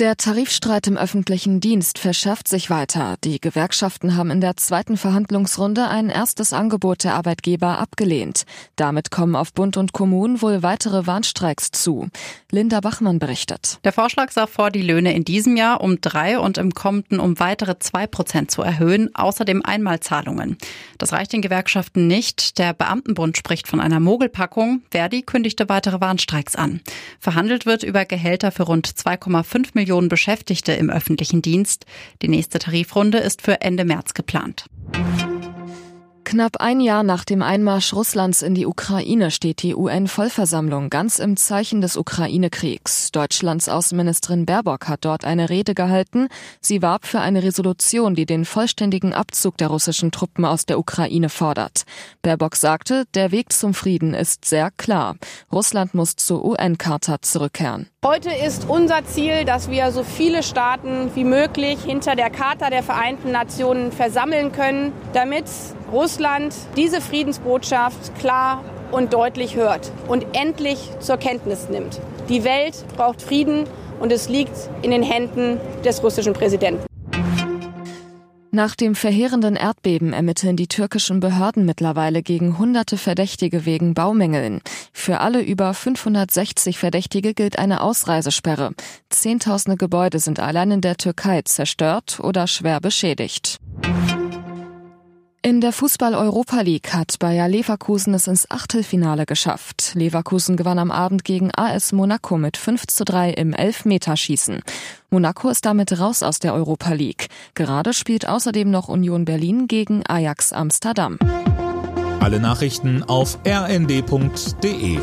Der Tarifstreit im öffentlichen Dienst verschärft sich weiter. Die Gewerkschaften haben in der zweiten Verhandlungsrunde ein erstes Angebot der Arbeitgeber abgelehnt. Damit kommen auf Bund und Kommunen wohl weitere Warnstreiks zu. Linda Bachmann berichtet. Der Vorschlag sah vor, die Löhne in diesem Jahr um drei und im kommenden um weitere zwei Prozent zu erhöhen, außerdem Einmalzahlungen. Das reicht den Gewerkschaften nicht. Der Beamtenbund spricht von einer Mogelpackung. Verdi kündigte weitere Warnstreiks an. Verhandelt wird über Gehälter für rund 2,5 Millionen Millionen Beschäftigte im öffentlichen Dienst. Die nächste Tarifrunde ist für Ende März geplant. Knapp ein Jahr nach dem Einmarsch Russlands in die Ukraine steht die UN-Vollversammlung ganz im Zeichen des Ukraine-Kriegs. Deutschlands Außenministerin Baerbock hat dort eine Rede gehalten. Sie warb für eine Resolution, die den vollständigen Abzug der russischen Truppen aus der Ukraine fordert. Baerbock sagte, der Weg zum Frieden ist sehr klar. Russland muss zur UN-Charta zurückkehren. Heute ist unser Ziel, dass wir so viele Staaten wie möglich hinter der Charta der Vereinten Nationen versammeln können, damit Russland diese Friedensbotschaft klar und deutlich hört und endlich zur Kenntnis nimmt. Die Welt braucht Frieden und es liegt in den Händen des russischen Präsidenten. Nach dem verheerenden Erdbeben ermitteln die türkischen Behörden mittlerweile gegen hunderte Verdächtige wegen Baumängeln. Für alle über 560 Verdächtige gilt eine Ausreisesperre. Zehntausende Gebäude sind allein in der Türkei zerstört oder schwer beschädigt. In der Fußball-Europa League hat Bayer Leverkusen es ins Achtelfinale geschafft. Leverkusen gewann am Abend gegen AS Monaco mit 5 zu 3 im Elfmeterschießen. Monaco ist damit raus aus der Europa League. Gerade spielt außerdem noch Union Berlin gegen Ajax Amsterdam. Alle Nachrichten auf rnd.de